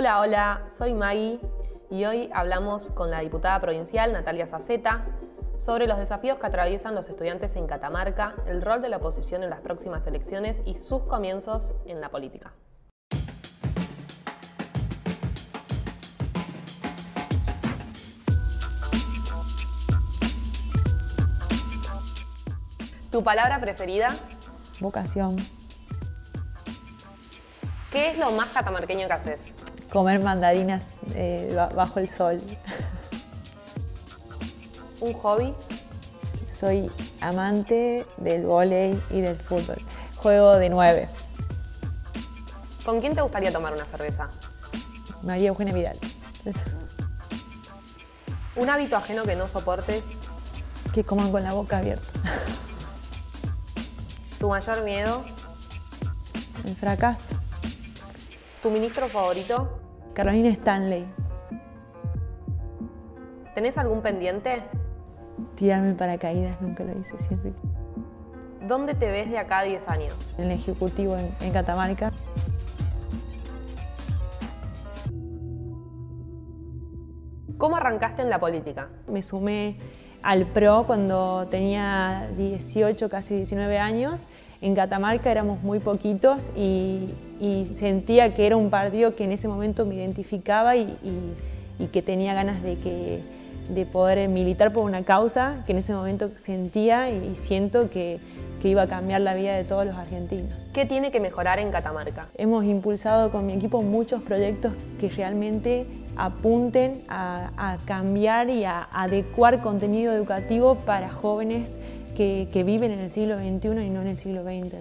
Hola, hola, soy Maggie y hoy hablamos con la diputada provincial Natalia Saceta sobre los desafíos que atraviesan los estudiantes en Catamarca, el rol de la oposición en las próximas elecciones y sus comienzos en la política. ¿Tu palabra preferida? Vocación. ¿Qué es lo más catamarqueño que haces? Comer mandarinas eh, bajo el sol. ¿Un hobby? Soy amante del vóley y del fútbol. Juego de nueve. ¿Con quién te gustaría tomar una cerveza? María Eugenia Vidal. ¿Un hábito ajeno que no soportes? Que coman con la boca abierta. ¿Tu mayor miedo? El fracaso. ¿Tu ministro favorito? Carolina Stanley. ¿Tenés algún pendiente? Tirarme paracaídas, nunca lo hice, siempre. ¿Dónde te ves de acá a 10 años? En el Ejecutivo en, en Catamarca. ¿Cómo arrancaste en la política? Me sumé al PRO cuando tenía 18, casi 19 años. En Catamarca éramos muy poquitos y, sentía que era un partido que en ese momento me identificaba y, que tenía ganas de, que, de poder militar por una causa que en ese momento sentía y siento que, que iba a cambiar la vida de todos los argentinos. ¿Qué tiene que mejorar en Catamarca? Hemos impulsado con mi equipo muchos proyectos que realmente apunten a, cambiar y a adecuar contenido educativo para jóvenes que, viven en el siglo XXI y no en el siglo XX.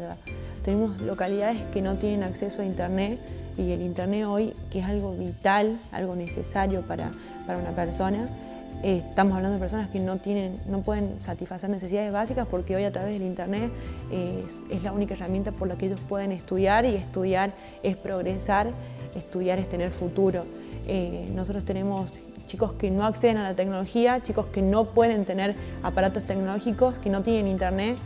Tenemos localidades que no tienen acceso a Internet y el Internet hoy, que es algo vital, algo necesario para, para una persona, eh, estamos hablando de personas que no, tienen, no pueden satisfacer necesidades básicas porque hoy a través del Internet es, es, la única herramienta por la que ellos pueden estudiar y estudiar es progresar, estudiar es tener futuro. Eh, nosotros tenemos chicos que no acceden a la tecnología, chicos que no pueden tener aparatos tecnológicos, que no tienen internet.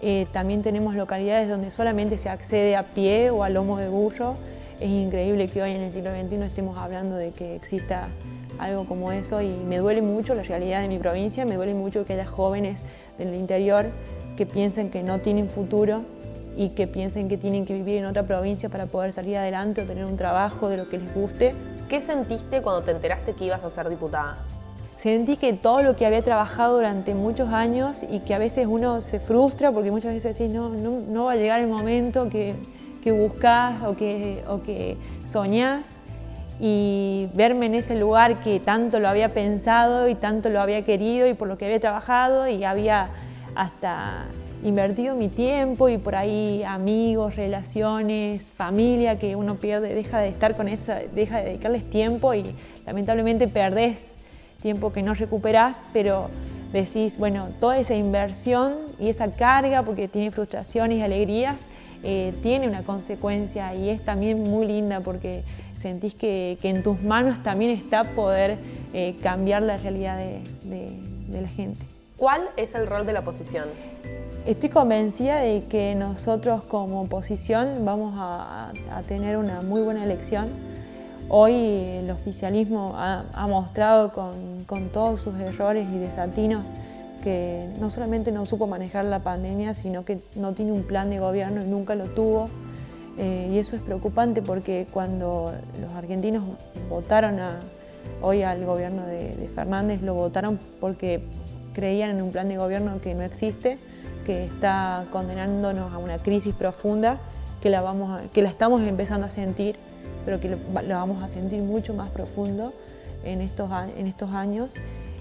Eh, también tenemos localidades donde solamente se accede a pie o a lomo de burro. Es increíble que hoy en el siglo XXI estemos hablando de que exista algo como eso y me duele mucho la realidad de mi provincia, me duele mucho que haya jóvenes del interior que piensen que no tienen futuro y que piensen que tienen que vivir en otra provincia para poder salir adelante o tener un trabajo de lo que les guste ¿Qué sentiste cuando te enteraste que ibas a ser diputada? Sentí que todo lo que había trabajado durante muchos años y que a veces uno se frustra porque muchas veces decís, no, no, va a llegar el momento que, que buscas o que, o que soñás y verme en ese lugar que tanto lo había pensado y tanto lo había querido y por lo que había trabajado y había hasta invertido mi tiempo y por ahí amigos, relaciones, familia que uno pierde, deja de estar con esa, deja de dedicarles tiempo y lamentablemente perdés tiempo que no recuperás, pero decís, bueno, toda esa inversión y esa carga, porque tiene frustraciones y alegrías, eh, tiene una consecuencia y es también muy linda porque sentís que, en tus manos también está poder eh, cambiar la realidad de, de la gente. ¿Cuál es el rol de la oposición? Estoy convencida de que nosotros como oposición vamos a, tener una muy buena elección. Hoy el oficialismo ha, mostrado con, todos sus errores y desatinos que no solamente no supo manejar la pandemia, sino que no tiene un plan de gobierno y nunca lo tuvo. Eh, y eso es preocupante porque cuando los argentinos votaron hoy al gobierno de Fernández, lo votaron porque creían en un plan de gobierno que no existe que está condenándonos a una crisis profunda que la, vamos que la estamos empezando a sentir, pero que la vamos a sentir mucho más profundo en estos, en estos años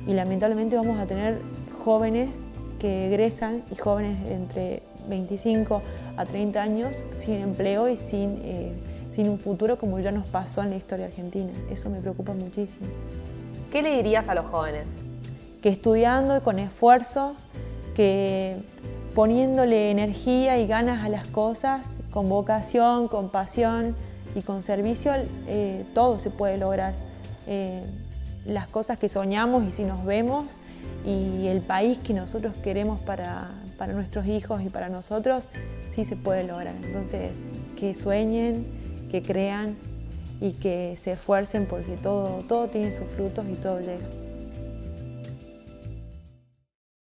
y lamentablemente vamos a tener jóvenes que egresan y jóvenes entre 25 a 30 años sin empleo y sin, eh, sin un futuro como ya nos pasó en la historia argentina. Eso me preocupa muchísimo. ¿Qué le dirías a los jóvenes? Que estudiando con esfuerzo, que poniéndole energía y ganas a las cosas, con vocación, con pasión y con servicio, eh, todo se puede lograr. Eh, las cosas que soñamos y si nos vemos y el país que nosotros queremos para, para nuestros hijos y para nosotros, sí se puede lograr. Entonces, que sueñen, que crean y que se esfuercen porque todo, todo tiene sus frutos y todo llega.